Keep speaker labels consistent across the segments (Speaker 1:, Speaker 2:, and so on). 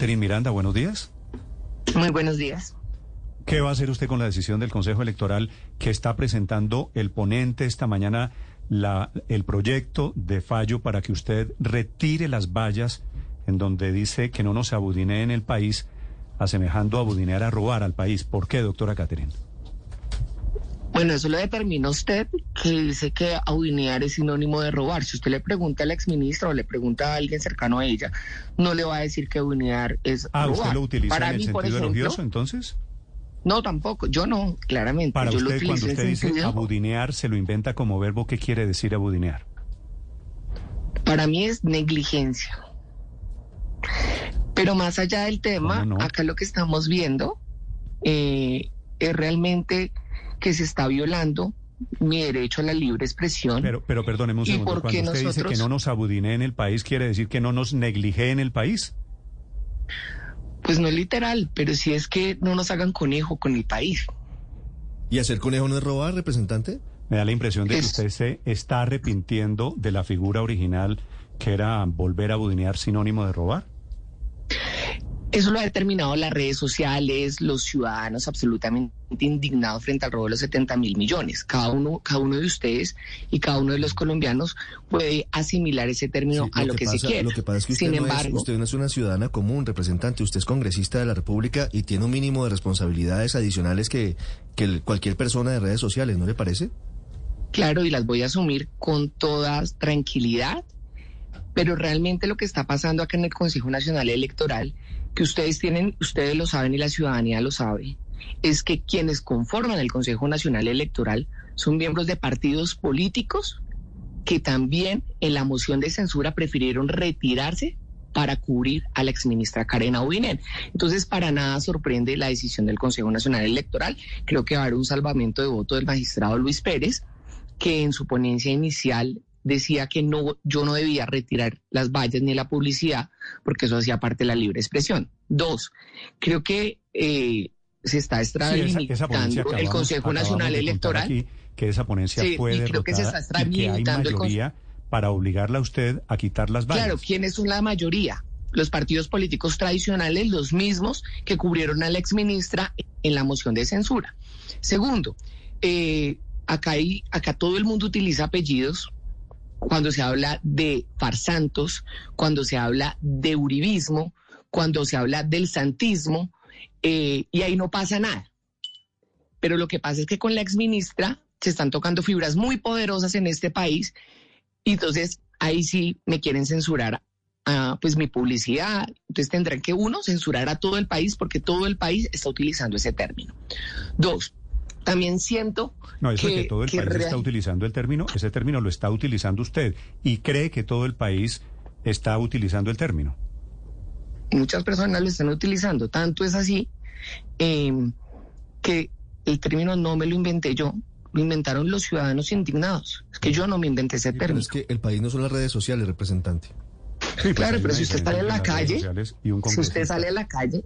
Speaker 1: Terin Miranda, buenos días.
Speaker 2: Muy buenos días.
Speaker 1: ¿Qué va a hacer usted con la decisión del Consejo Electoral que está presentando el ponente esta mañana la, el proyecto de fallo para que usted retire las vallas en donde dice que no nos abudine en el país, asemejando a abudinear a robar al país? ¿Por qué, doctora Catherine?
Speaker 2: Bueno, eso lo determina usted, que dice que audinear es sinónimo de robar. Si usted le pregunta al exministro o le pregunta a alguien cercano a ella, no le va a decir que audinear es
Speaker 1: ah,
Speaker 2: robar.
Speaker 1: ¿usted lo utiliza
Speaker 2: Para
Speaker 1: en el
Speaker 2: mí,
Speaker 1: sentido
Speaker 2: por ejemplo,
Speaker 1: elogioso, entonces?
Speaker 2: No, tampoco. Yo no, claramente.
Speaker 1: Para
Speaker 2: Yo lo
Speaker 1: usted, cuando
Speaker 2: utilizo en
Speaker 1: usted dice
Speaker 2: sentido-
Speaker 1: abudinear, se lo inventa como verbo, ¿qué quiere decir abudinear?
Speaker 2: Para mí es negligencia. Pero más allá del tema, acá lo que estamos viendo eh, es realmente que se está violando mi derecho a la libre expresión.
Speaker 1: Pero, pero perdóneme un
Speaker 2: ¿Y
Speaker 1: segundo. Cuando usted dice que
Speaker 2: nosotros?
Speaker 1: no nos abudine en el país, ¿quiere decir que no nos neglige en el país?
Speaker 2: Pues no es literal, pero sí es que no nos hagan conejo con el país.
Speaker 3: ¿Y hacer conejo no es robar, representante?
Speaker 1: Me da la impresión de que
Speaker 2: Es-
Speaker 1: usted se está arrepintiendo de la figura original que era volver a abudinear sinónimo de robar.
Speaker 2: Eso lo ha determinado las redes sociales, los ciudadanos absolutamente indignados frente al robo de los 70 mil millones. Cada uno, cada uno de ustedes y cada uno de los colombianos puede asimilar ese término
Speaker 3: Sí,
Speaker 2: a lo, que,
Speaker 3: pasa,
Speaker 2: se quiera.
Speaker 3: Lo que pasa es que usted,
Speaker 2: Sin
Speaker 3: no es,
Speaker 2: embargo,
Speaker 3: usted no es una ciudadana común, representante. Usted es congresista de la República y tiene un mínimo de responsabilidades adicionales que, que cualquier persona de redes sociales, ¿no le parece?
Speaker 2: claro, y las voy a asumir con toda tranquilidad, pero realmente lo que está pasando acá en el Consejo Nacional Electoral, que ustedes tienen, ustedes lo saben y la ciudadanía lo sabe, es que quienes conforman el Consejo Nacional Electoral son miembros de partidos políticos que también en la moción de censura prefirieron retirarse para cubrir a la exministra Karen Audinen. Entonces, para nada sorprende la decisión del Consejo Nacional Electoral. Creo que va a haber un salvamento de voto del magistrado Luis Pérez, que en su ponencia inicial decía que no, yo no debía retirar las vallas ni la publicidad, porque eso hacía parte de la libre expresión. Dos, creo que eh, se está extralimitando el Consejo Nacional Electoral.
Speaker 1: aquí, que esa ponencia
Speaker 2: Sí,
Speaker 1: fue
Speaker 2: y creo que se está extralimitando el
Speaker 1: para obligarla a usted a quitar las vallas.
Speaker 2: Claro, ¿quiénes son la mayoría? Los partidos políticos tradicionales, los mismos que cubrieron a la exministra en la moción de censura. Segundo, eh, acá, hay, acá todo el mundo utiliza apellidos cuando se habla de farsantos, cuando se habla de uribismo, cuando se habla del santismo, eh, y ahí no pasa nada. Pero lo que pasa es que con la exministra se están tocando fibras muy poderosas en este país y entonces ahí sí me quieren censurar ah, pues mi publicidad. Entonces tendrán que uno censurar a todo el país porque todo el país está utilizando ese término. Dos, también siento
Speaker 1: No, eso
Speaker 2: que,
Speaker 1: que todo el
Speaker 2: que
Speaker 1: país está utilizando el término, ese término lo está utilizando usted y cree que todo el país está utilizando el término.
Speaker 2: muchas personas lo están utilizando. Tanto es así eh, que el término no me lo inventé yo, lo inventaron los ciudadanos indignados. Es que yo no me inventé ese término.
Speaker 3: es que el país no son las redes sociales, representante.
Speaker 1: Sí, pues
Speaker 2: Claro, pero si usted sale a la calle,
Speaker 1: sociales y un
Speaker 2: Si usted sale a la calle,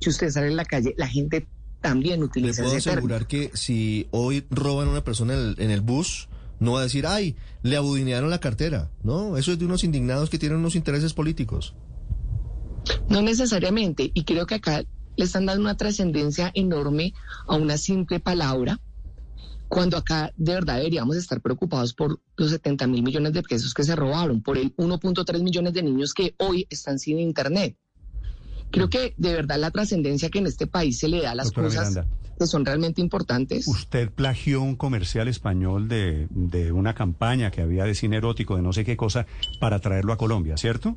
Speaker 2: si usted sale a la calle, la gente también utiliza
Speaker 3: puedo
Speaker 2: ese término.
Speaker 3: asegurar que si hoy roban a una persona en el, en el bus, no va a decir, ay, le abudinearon la cartera. No, eso es de unos indignados que tienen unos intereses políticos.
Speaker 2: No necesariamente. Y creo que acá le están dando una trascendencia enorme a una simple palabra, cuando acá de verdad deberíamos estar preocupados por los 70 mil millones de pesos que se robaron, por el 1.3 millones de niños que hoy están sin internet. Creo que de verdad la trascendencia que en este país se le da a las
Speaker 1: Doctora
Speaker 2: cosas
Speaker 1: Miranda.
Speaker 2: que son realmente importantes.
Speaker 1: Usted plagió un comercial español de, de una campaña que había de cine erótico, de no sé qué cosa, para traerlo a Colombia, ¿cierto?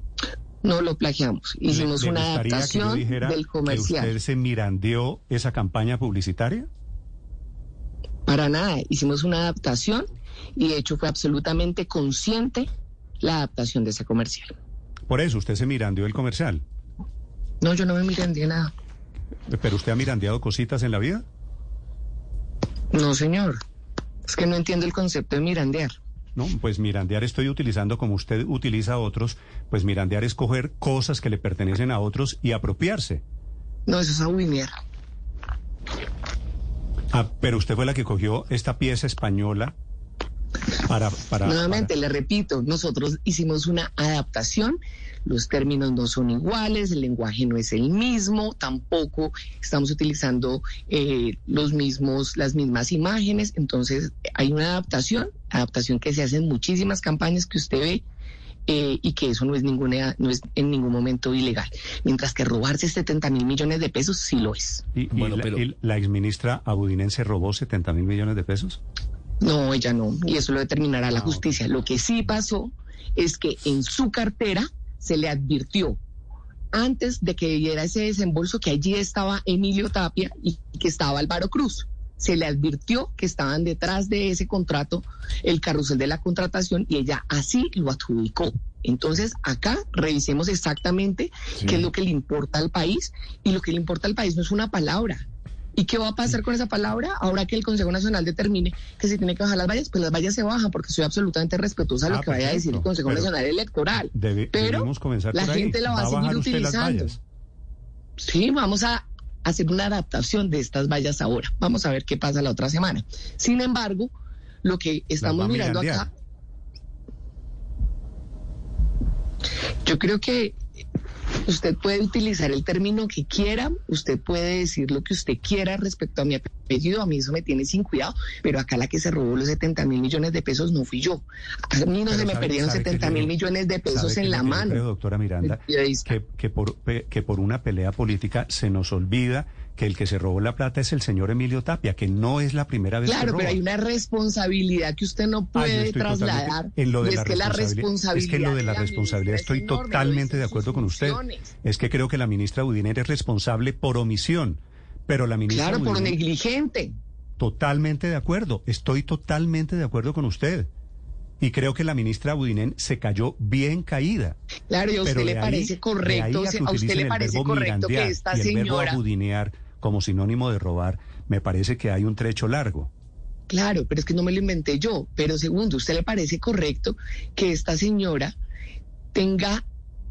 Speaker 2: No lo plagiamos. Hicimos
Speaker 1: ¿Le- le
Speaker 2: una adaptación
Speaker 1: dijera
Speaker 2: del comercial.
Speaker 1: Que usted se mirandeó esa campaña publicitaria.
Speaker 2: Para nada, hicimos una adaptación y de hecho fue absolutamente consciente la adaptación de ese comercial.
Speaker 1: Por eso, usted se mirandeó el comercial.
Speaker 2: No, yo no me mirandeé nada.
Speaker 1: ¿Pero usted ha mirandeado cositas en la vida?
Speaker 2: No, señor. Es que no entiendo el concepto de mirandear.
Speaker 1: No, pues mirandear estoy utilizando como usted utiliza a otros, pues mirandear es coger cosas que le pertenecen a otros y apropiarse.
Speaker 2: No, eso es abuinear.
Speaker 1: Ah, pero usted fue la que cogió esta pieza española para... para
Speaker 2: Nuevamente,
Speaker 1: para-
Speaker 2: le repito, nosotros hicimos una adaptación. Los términos no son iguales, el lenguaje no es el mismo, tampoco estamos utilizando eh, los mismos, las mismas imágenes. Entonces, hay una adaptación, adaptación que se hace en muchísimas campañas que usted ve. eh, y que eso no es ninguna, no es en ningún momento ilegal. Mientras que robarse 70 mil millones de pesos sí lo es.
Speaker 1: y, y
Speaker 3: Bueno,
Speaker 1: la,
Speaker 3: pero-
Speaker 1: y la exministra abudinense robó 70 mil millones de pesos.
Speaker 2: No, ella no. Y eso lo determinará la
Speaker 1: Ah,
Speaker 2: justicia. Lo que sí pasó es que en su cartera se le advirtió antes de que diera ese desembolso que allí estaba Emilio Tapia y que estaba Álvaro Cruz. Se le advirtió que estaban detrás de ese contrato el carrusel de la contratación y ella así lo adjudicó. Entonces, acá revisemos exactamente qué es lo que le importa al país y lo que le importa al país no es una palabra. ¿Y qué va a pasar con esa palabra? Ahora que el Consejo Nacional determine que se tiene que bajar las vallas, pues las vallas se bajan porque soy absolutamente respetuosa de lo
Speaker 1: Ah,
Speaker 2: que vaya a decir el. Consejo Nacional Electoral.
Speaker 1: Debe-
Speaker 2: Pero la gente la va a,
Speaker 1: ¿Va a
Speaker 2: seguir utilizando. Sí, vamos a hacer una adaptación de estas vallas ahora. Vamos a ver qué pasa la otra semana. Sin embargo, lo que estamos
Speaker 1: a
Speaker 2: mirando acá, yo creo que usted puede utilizar el término que quiera, usted puede decir lo que usted quiera respecto a mi apellido, a mí eso me tiene sin cuidado, pero acá la que se robó los 70 mil millones de pesos no fui yo. A mí no
Speaker 1: Pero
Speaker 2: se me
Speaker 1: sabe-
Speaker 2: perdieron
Speaker 1: sabe que
Speaker 2: 70
Speaker 1: yo-
Speaker 2: mil millones de
Speaker 1: ¿Sabe
Speaker 2: pesos en la mano.
Speaker 1: creo, doctora Miranda, que, que por, que por una pelea política se nos olvida que el que se robó la plata es el señor Emilio Tapia, que no es la primera vez que
Speaker 2: Claro, pero hay una responsabilidad que usted no
Speaker 1: Ah,
Speaker 2: puede trasladar.
Speaker 1: totalmente- en lo de
Speaker 2: y
Speaker 1: la
Speaker 2: es que la responsabilidad.
Speaker 1: Es que en lo de la responsabilidad estoy totalmente de acuerdo con usted. Es que creo que la ministra Budiner es responsable por omisión, pero la ministra
Speaker 2: Claro, por negligente.
Speaker 1: Totalmente de acuerdo, estoy totalmente de acuerdo con usted. Y creo que la ministra Budinen se cayó bien caída.
Speaker 2: Claro, y a usted le
Speaker 1: ahí-
Speaker 2: parece correcto,
Speaker 1: que
Speaker 2: a usted le parece
Speaker 1: verbo
Speaker 2: correcto que esta
Speaker 1: y el verbo
Speaker 2: señora.
Speaker 1: abudinear como sinónimo de robar, me parece que hay un trecho largo.
Speaker 2: Claro, pero es que no me lo inventé yo. Pero segundo, ¿a usted le parece correcto que esta señora tenga,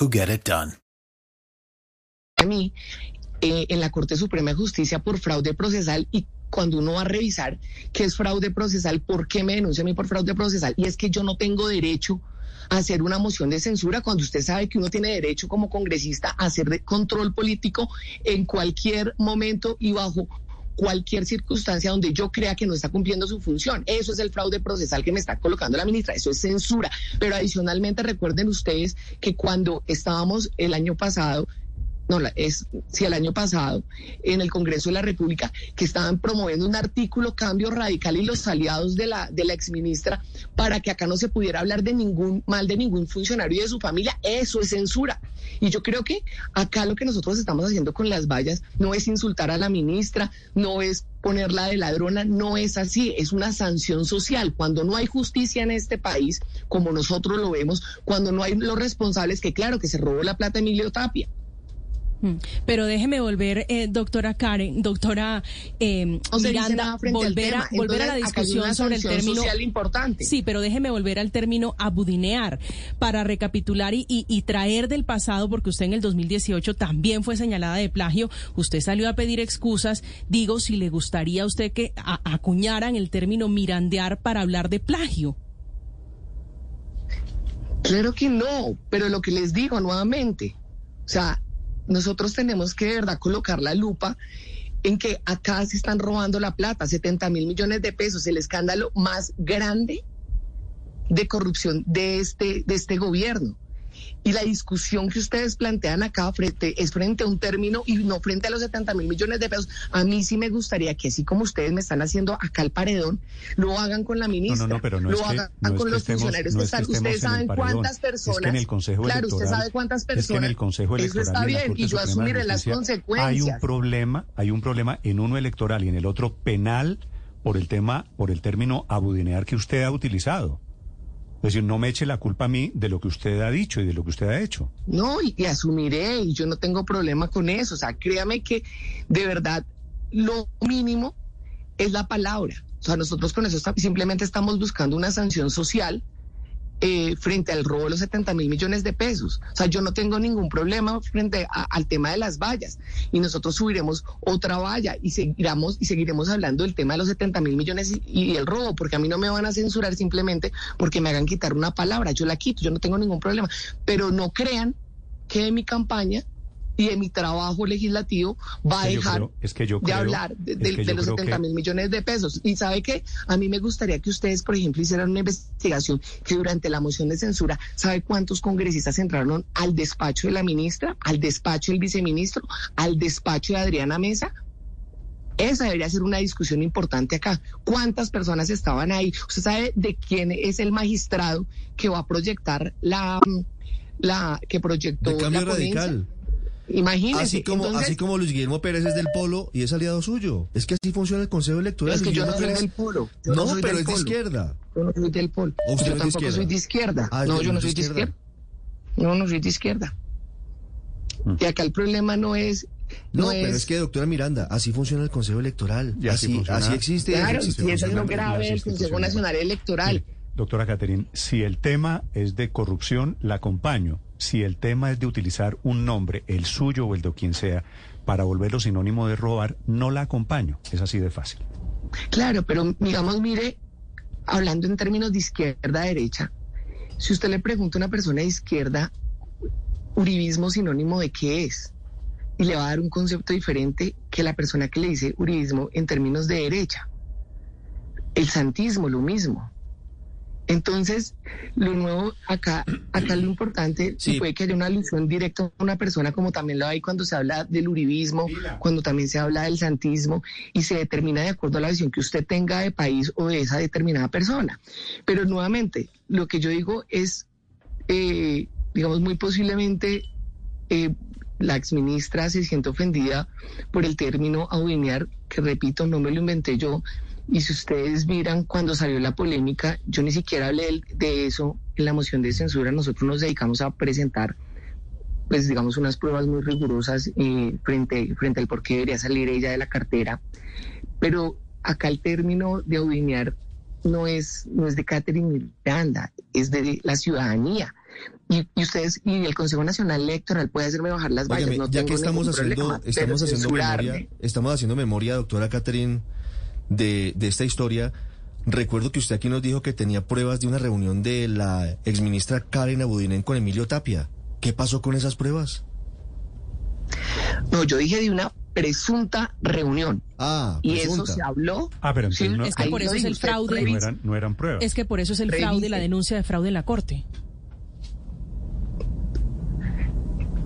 Speaker 4: who get it done.
Speaker 2: a mí eh, en la Corte Suprema de Justicia por fraude procesal y cuando uno va a revisar qué es fraude procesal, ¿por qué me denuncia a mí por fraude procesal? Y es que yo no tengo derecho a hacer una moción de censura cuando usted sabe que uno tiene derecho como congresista a hacer control político en cualquier momento y bajo cualquier circunstancia donde yo crea que no está cumpliendo su función. Eso es el fraude procesal que me está colocando la ministra, eso es censura. Pero adicionalmente recuerden ustedes que cuando estábamos el año pasado no, es si el año pasado en el Congreso de la República que estaban promoviendo un artículo cambio radical y los aliados de la de la exministra para que acá no se pudiera hablar de ningún mal de ningún funcionario y de su familia, eso es censura. Y yo creo que acá lo que nosotros estamos haciendo con las vallas no es insultar a la ministra, no es ponerla de ladrona, no es así, es una sanción social. Cuando no hay justicia en este país, como nosotros lo vemos, cuando no hay los responsables, que claro que se robó la plata Emilio Tapia.
Speaker 5: Pero déjeme volver, eh, doctora Karen, doctora eh,
Speaker 2: dice
Speaker 5: Miranda, volver, a, volver a la discusión sobre el término.
Speaker 2: importante.
Speaker 5: Sí, pero déjeme volver al término abudinear para recapitular y, y- y traer del pasado, porque usted en el 2018 también fue señalada de plagio. Usted salió a pedir excusas. Digo, si le gustaría a usted que a- acuñaran el término mirandear para hablar de plagio.
Speaker 2: Claro que no, pero lo que les digo nuevamente, o sea, nosotros tenemos que de verdad colocar la lupa en que acá se están robando la plata, 70 mil millones de pesos, el escándalo más grande de corrupción de este, de este gobierno. Y la discusión que ustedes plantean acá frente, es frente a un término y no frente a los 70 mil millones de pesos. A mí sí me gustaría que así como ustedes me están haciendo acá el paredón, lo hagan con la ministra,
Speaker 1: No, no, no, pero no
Speaker 2: lo
Speaker 1: es que-
Speaker 2: hagan
Speaker 1: no es
Speaker 2: con
Speaker 1: que
Speaker 2: los
Speaker 1: estemos-
Speaker 2: funcionarios
Speaker 1: no
Speaker 2: que
Speaker 1: es que
Speaker 2: Ustedes saben cuántas personas.
Speaker 1: Que en el Consejo
Speaker 2: claro,
Speaker 1: Electoral.
Speaker 2: usted sabe cuántas personas.
Speaker 1: Es que en el Consejo Electoral.
Speaker 2: Eso está bien y yo asumiré las consecuencias.
Speaker 1: Hay un problema, hay un problema en uno electoral y en el otro penal por el tema, por el término abudinear que usted ha utilizado. Es decir, no me eche la culpa a mí de lo que usted ha dicho y de lo que usted ha hecho.
Speaker 2: No, y, asumiré, y yo no tengo problema con eso. O sea, créame que de verdad lo mínimo es la palabra. O sea, nosotros con eso simplemente estamos buscando una sanción social eh, frente al robo de los 70 mil millones de pesos. O sea, yo no tengo ningún problema frente al tema de las vallas. Y nosotros subiremos otra valla y seguiremos, y seguiremos hablando del tema de los 70 mil millones y, y el robo, porque a mí no me van a censurar simplemente porque me hagan quitar una palabra. Yo la quito, yo no tengo ningún problema. Pero no crean que mi campaña y de mi trabajo legislativo va a dejar
Speaker 1: creo- es que yo
Speaker 2: de hablar de,
Speaker 1: es
Speaker 2: los
Speaker 1: creo
Speaker 2: 70
Speaker 1: que-
Speaker 2: mil millones de pesos. Y sabe que a mí me gustaría que ustedes, por ejemplo, hicieran una investigación que durante la moción de censura, ¿sabe cuántos congresistas entraron al despacho de la ministra, al despacho del viceministro, al despacho de Adriana Mesa? Esa debería ser una discusión importante acá. ¿Cuántas personas estaban ahí? ¿Usted sabe de quién es el magistrado que va a proyectar la, la que proyectó
Speaker 3: De cambio
Speaker 2: la ponencia?
Speaker 3: radical.
Speaker 2: Imagínese.
Speaker 3: Así como,
Speaker 2: entonces-
Speaker 3: así como Luis Guillermo Pérez es del Polo y es aliado suyo. Es que así funciona el Consejo Electoral.
Speaker 2: Es que yo no soy
Speaker 3: Pérez-
Speaker 2: del polo. Yo
Speaker 3: No,
Speaker 2: no soy
Speaker 3: pero
Speaker 2: del
Speaker 3: es de
Speaker 2: polo.
Speaker 3: izquierda.
Speaker 2: Yo no soy del polo.
Speaker 3: ¿O usted
Speaker 2: yo
Speaker 3: es de
Speaker 2: tampoco
Speaker 3: izquierda?
Speaker 2: soy de izquierda.
Speaker 3: Ah,
Speaker 2: no, yo no soy de
Speaker 3: izquierda.
Speaker 2: izquierda. No, no soy de izquierda. Y acá el problema no es.
Speaker 3: No,
Speaker 2: No,
Speaker 3: pero
Speaker 2: es,
Speaker 3: es que, doctora Miranda, así funciona el Consejo Electoral.
Speaker 1: Y así
Speaker 3: así,
Speaker 1: funciona.
Speaker 3: así existe. y así
Speaker 2: Claro, si eso es lo grave del Consejo. Nacional Electoral.
Speaker 1: Mire, doctora Caterín, si el tema es de corrupción, la acompaño. Si el tema es de utilizar un nombre, el suyo o el de quien sea, para volverlo sinónimo de robar, no la acompaño. Es así de fácil.
Speaker 2: Claro, pero digamos, mire, hablando en términos de izquierda-derecha, si usted le pregunta a una persona de izquierda, uribismo sinónimo de qué es, y le va a dar un concepto diferente que la persona que le dice uribismo en términos de derecha. El santismo, lo mismo. Entonces, lo nuevo acá, acá lo importante,
Speaker 3: Sí.
Speaker 2: puede que haya una alusión directa a una persona, como también lo hay cuando se habla del uribismo, cuando también se habla del santismo, y se determina de acuerdo a la visión que usted tenga de país o de esa determinada persona. Pero nuevamente, lo que yo digo es, eh, digamos, muy posiblemente eh, la exministra se siente ofendida por el término audinear, que repito, no me lo inventé yo. Y si ustedes miran cuando salió la polémica, yo ni siquiera hablé de eso en la moción de censura. Nosotros nos dedicamos a presentar, pues digamos, unas pruebas muy rigurosas eh, frente, frente al por qué debería salir ella de la cartera. Pero acá el término de audinear no es, no es de Catherine Miranda, es de la ciudadanía. Y, y ustedes, y el Consejo Nacional Electoral puede hacerme bajar las vallas. No
Speaker 3: ya
Speaker 2: tengo
Speaker 3: que estamos haciendo,
Speaker 2: problema,
Speaker 3: estamos haciendo memoria, estamos haciendo memoria, doctora Catherine, de, de esta historia. Recuerdo que usted aquí nos dijo que tenía pruebas de una reunión de la exministra Karen Abudinen con Emilio Tapia. ¿Qué pasó con esas pruebas?
Speaker 2: No, yo dije de una presunta reunión.
Speaker 3: Ah,
Speaker 2: Y eso se habló.
Speaker 1: Ah, pero entonces
Speaker 2: Sí,
Speaker 1: no,
Speaker 5: Es que por eso es el fraude.
Speaker 1: no eran, no eran pruebas.
Speaker 5: Es que por eso es el fraude, la denuncia de fraude en la Corte.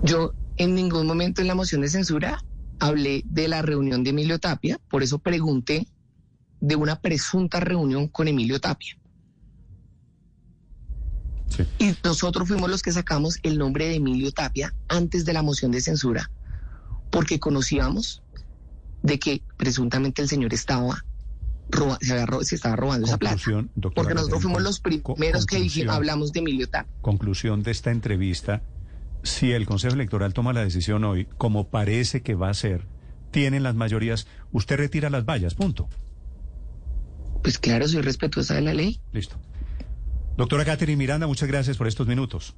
Speaker 2: Yo en ningún momento en la moción de censura hablé de la reunión de Emilio Tapia, por eso pregunté de una presunta reunión con Emilio Tapia.
Speaker 1: Sí.
Speaker 2: Y nosotros fuimos los que sacamos el nombre de Emilio Tapia antes de la moción de censura, porque conocíamos de que presuntamente el señor estaba roba- se, había se estaba robando esa plata.
Speaker 1: Doctora
Speaker 2: Porque nosotros fuimos los primeros que dijimos, hablamos de Emilio Tapia.
Speaker 1: conclusión de esta entrevista, si el Consejo Electoral toma la decisión hoy, como parece que va a ser, tienen las mayorías, usted retira las vallas, punto.
Speaker 2: Pues claro, soy respetuosa de la ley.
Speaker 1: Listo. Doctora Catherine Miranda, muchas gracias por estos minutos.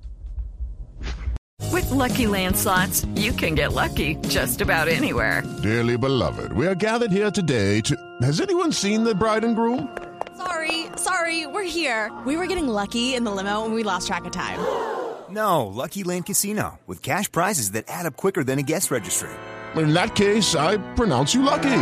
Speaker 6: With Lucky landslots, you can get lucky just about anywhere.
Speaker 7: Dearly beloved, we are gathered here today to. Has anyone seen the bride and groom?
Speaker 8: Sorry, sorry, we're here. We were getting lucky in the limo and we lost track of time.
Speaker 9: No, Lucky Land Casino, with cash prizes that add up quicker than a guest registry.
Speaker 7: In that case, I pronounce you lucky.